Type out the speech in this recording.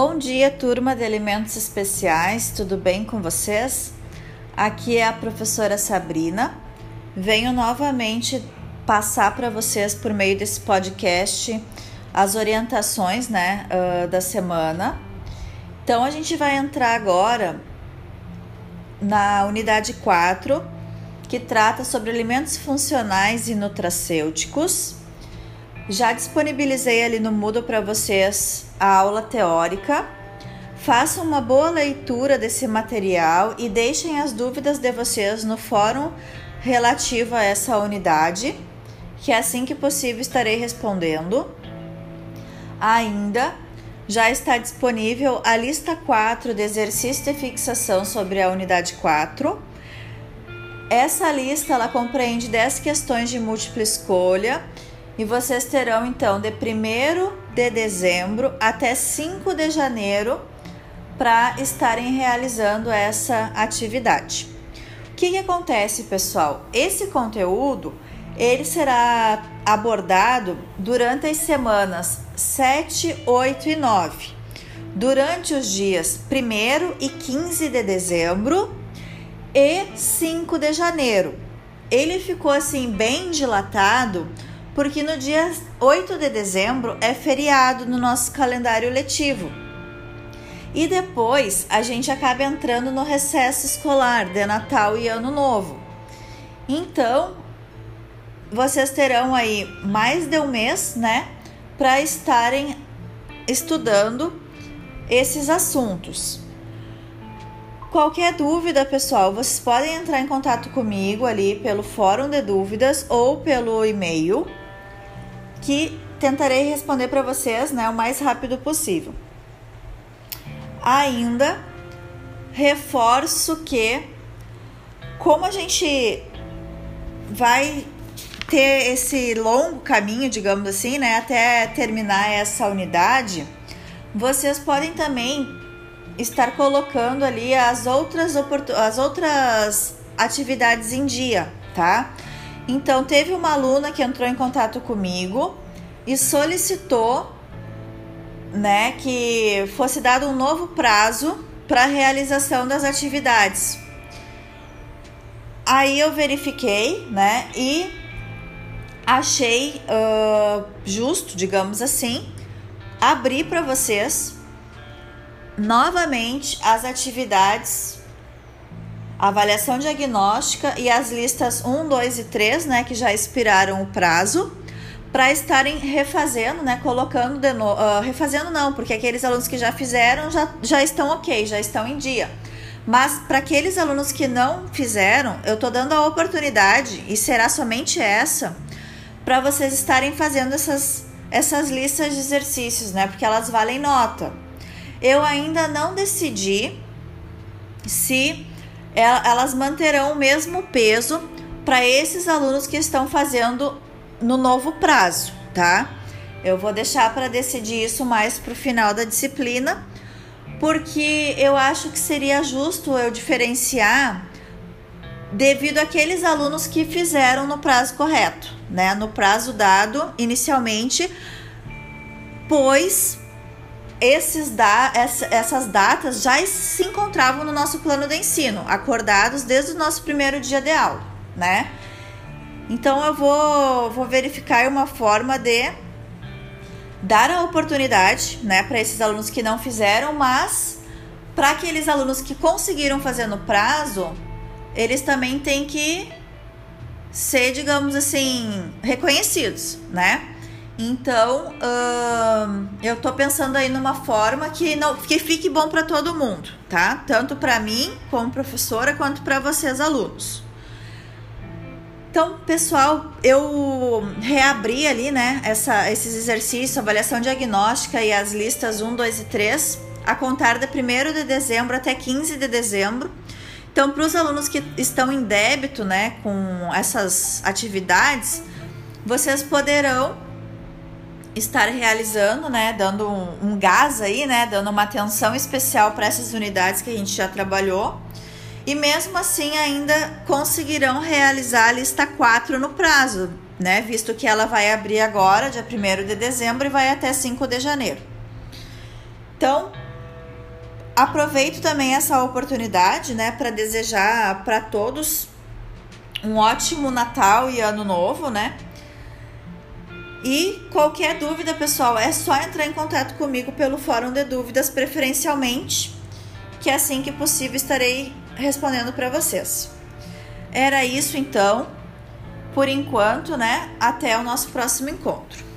Bom dia, turma de Alimentos Especiais, tudo bem com vocês? Aqui é a professora Sabrina. Venho novamente passar para vocês, por meio desse podcast, as orientações né, uh, da semana. Então, a gente vai entrar agora na unidade 4, que trata sobre alimentos funcionais e nutracêuticos. Já disponibilizei ali no Moodle para vocês a aula teórica. Façam uma boa leitura desse material e deixem as dúvidas de vocês no fórum relativo a essa unidade, que assim que possível estarei respondendo. Ainda já está disponível a lista 4 de exercício de fixação sobre a unidade 4. Essa lista ela compreende 10 questões de múltipla escolha e vocês terão então de 1 de dezembro até 5 de janeiro para estarem realizando essa atividade. O que, que acontece, pessoal? Esse conteúdo ele será abordado durante as semanas 7, 8 e 9. Durante os dias 1 e 15 de dezembro e 5 de janeiro. Ele ficou assim bem dilatado porque no dia 8 de dezembro é feriado no nosso calendário letivo. E depois a gente acaba entrando no recesso escolar de Natal e Ano Novo. Então, vocês terão aí mais de um mês, né, para estarem estudando esses assuntos. Qualquer dúvida, pessoal, vocês podem entrar em contato comigo ali pelo fórum de dúvidas ou pelo e-mail que tentarei responder para vocês né, o mais rápido possível. Ainda reforço que, como a gente vai ter esse longo caminho, digamos assim, né, até terminar essa unidade, vocês podem também estar colocando ali as outras, as outras atividades em dia, tá? Então, teve uma aluna que entrou em contato comigo e solicitou né, que fosse dado um novo prazo para a realização das atividades. Aí eu verifiquei, né, e achei uh, justo, digamos assim, abrir para vocês novamente as atividades avaliação diagnóstica e as listas 1, 2 e 3, né, que já expiraram o prazo, para estarem refazendo, né, colocando de novo, uh, refazendo não, porque aqueles alunos que já fizeram já, já estão ok, já estão em dia. Mas para aqueles alunos que não fizeram, eu estou dando a oportunidade, e será somente essa, para vocês estarem fazendo essas, essas listas de exercícios, né? Porque elas valem nota. Eu ainda não decidi se elas manterão o mesmo peso para esses alunos que estão fazendo no novo prazo, tá? Eu vou deixar para decidir isso mais para o final da disciplina, porque eu acho que seria justo eu diferenciar devido àqueles alunos que fizeram no prazo correto, né? No prazo dado inicialmente, pois esses da, essas datas já se encontravam no nosso plano de ensino, acordados desde o nosso primeiro dia de aula, né? Então eu vou, vou verificar uma forma de dar a oportunidade, né, para esses alunos que não fizeram, mas para aqueles alunos que conseguiram fazer no prazo, eles também têm que ser, digamos assim, reconhecidos, né? Então, uh, eu tô pensando aí numa forma que não que fique bom para todo mundo, tá? Tanto para mim como professora quanto para vocês alunos. Então, pessoal, eu reabri ali, né, essa, esses exercícios, avaliação diagnóstica e as listas 1, 2 e 3, a contar de 1 de dezembro até 15 de dezembro. Então, para os alunos que estão em débito, né, com essas atividades, vocês poderão estar realizando, né, dando um, um gás aí, né, dando uma atenção especial para essas unidades que a gente já trabalhou. E mesmo assim ainda conseguirão realizar a lista 4 no prazo, né, visto que ela vai abrir agora, dia 1 de dezembro, e vai até 5 de janeiro. Então, Aproveito também essa oportunidade, né, para desejar para todos um ótimo Natal e Ano Novo, né? E qualquer dúvida, pessoal, é só entrar em contato comigo pelo Fórum de Dúvidas, preferencialmente, que assim que possível estarei respondendo para vocês. Era isso então, por enquanto, né? Até o nosso próximo encontro.